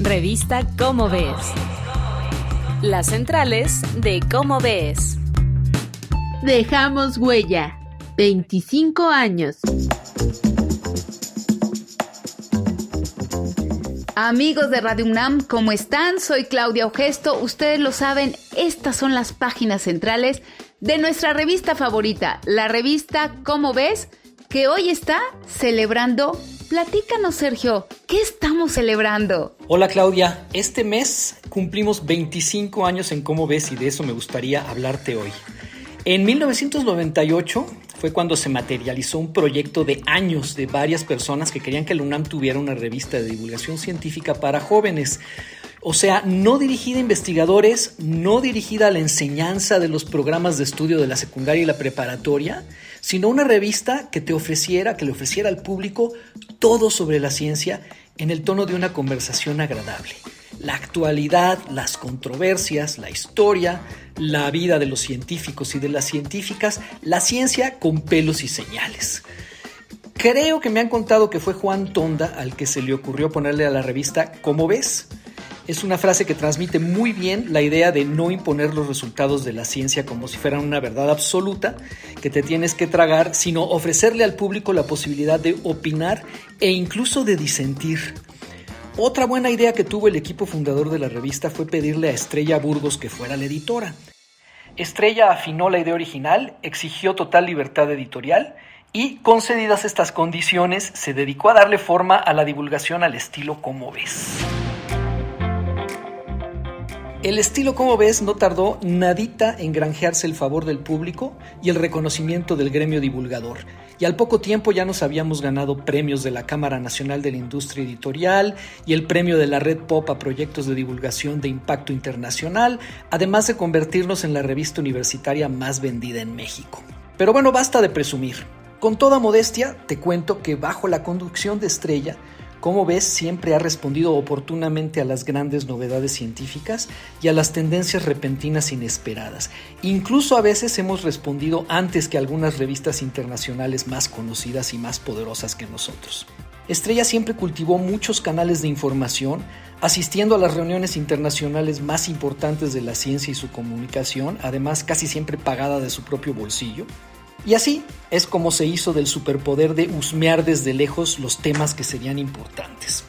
Revista Cómo Ves. Las centrales de Cómo Ves. Dejamos huella. 25 años. Amigos de Radio UNAM, ¿cómo están? Soy Claudia Ogesto. Ustedes lo saben, estas son las páginas centrales de nuestra revista favorita, la revista Cómo ves, que hoy está celebrando. Platícanos, Sergio, ¿qué estamos celebrando? Hola Claudia, este mes cumplimos 25 años en Cómo ves y de eso me gustaría hablarte hoy. En 1998 fue cuando se materializó un proyecto de años de varias personas que querían que el UNAM tuviera una revista de divulgación científica para jóvenes. O sea, no dirigida a investigadores, no dirigida a la enseñanza de los programas de estudio de la secundaria y la preparatoria, sino una revista que te ofreciera, que le ofreciera al público todo sobre la ciencia en el tono de una conversación agradable. La actualidad, las controversias, la historia, la vida de los científicos y de las científicas, la ciencia con pelos y señales. Creo que me han contado que fue Juan Tonda al que se le ocurrió ponerle a la revista ¿Cómo ves? Es una frase que transmite muy bien la idea de no imponer los resultados de la ciencia como si fueran una verdad absoluta que te tienes que tragar, sino ofrecerle al público la posibilidad de opinar e incluso de disentir. Otra buena idea que tuvo el equipo fundador de la revista fue pedirle a Estrella Burgos que fuera la editora. Estrella afinó la idea original, exigió total libertad editorial y, concedidas estas condiciones, se dedicó a darle forma a la divulgación al estilo como ves. El estilo, como ves, no tardó nadita en granjearse el favor del público y el reconocimiento del gremio divulgador. Y al poco tiempo ya nos habíamos ganado premios de la Cámara Nacional de la Industria Editorial y el premio de la Red Pop a proyectos de divulgación de impacto internacional, además de convertirnos en la revista universitaria más vendida en México. Pero bueno, basta de presumir. Con toda modestia, te cuento que bajo la conducción de Estrella, como ves, siempre ha respondido oportunamente a las grandes novedades científicas y a las tendencias repentinas inesperadas. Incluso a veces hemos respondido antes que algunas revistas internacionales más conocidas y más poderosas que nosotros. Estrella siempre cultivó muchos canales de información, asistiendo a las reuniones internacionales más importantes de la ciencia y su comunicación, además casi siempre pagada de su propio bolsillo. Y así es como se hizo del superpoder de husmear desde lejos los temas que serían importantes.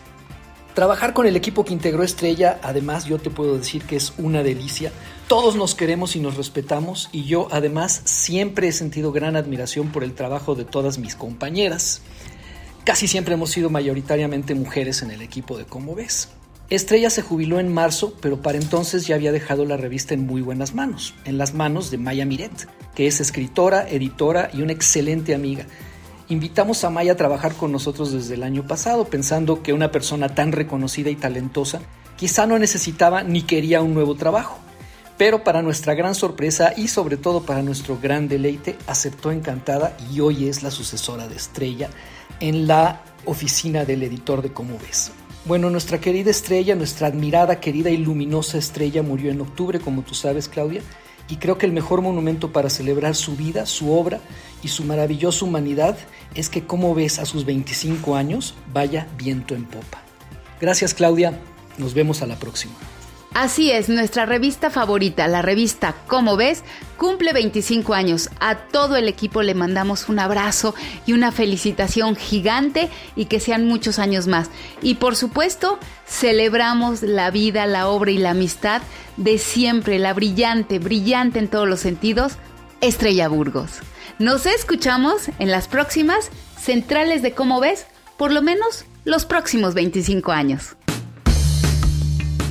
Trabajar con el equipo que integró Estrella, además yo te puedo decir que es una delicia. Todos nos queremos y nos respetamos y yo además siempre he sentido gran admiración por el trabajo de todas mis compañeras. Casi siempre hemos sido mayoritariamente mujeres en el equipo de Cómo ves. Estrella se jubiló en marzo, pero para entonces ya había dejado la revista en muy buenas manos, en las manos de Maya Miret, que es escritora, editora y una excelente amiga. Invitamos a Maya a trabajar con nosotros desde el año pasado, pensando que una persona tan reconocida y talentosa quizá no necesitaba ni quería un nuevo trabajo. Pero para nuestra gran sorpresa y sobre todo para nuestro gran deleite, aceptó encantada y hoy es la sucesora de Estrella en la oficina del editor de Cómo ves. Bueno, nuestra querida estrella, nuestra admirada, querida y luminosa estrella murió en octubre, como tú sabes, Claudia, y creo que el mejor monumento para celebrar su vida, su obra y su maravillosa humanidad es que, como ves, a sus 25 años, vaya viento en popa. Gracias, Claudia. Nos vemos a la próxima. Así es, nuestra revista favorita, la revista Cómo ves, cumple 25 años. A todo el equipo le mandamos un abrazo y una felicitación gigante y que sean muchos años más. Y por supuesto, celebramos la vida, la obra y la amistad de siempre, la brillante, brillante en todos los sentidos, Estrella Burgos. Nos escuchamos en las próximas centrales de Cómo ves, por lo menos los próximos 25 años.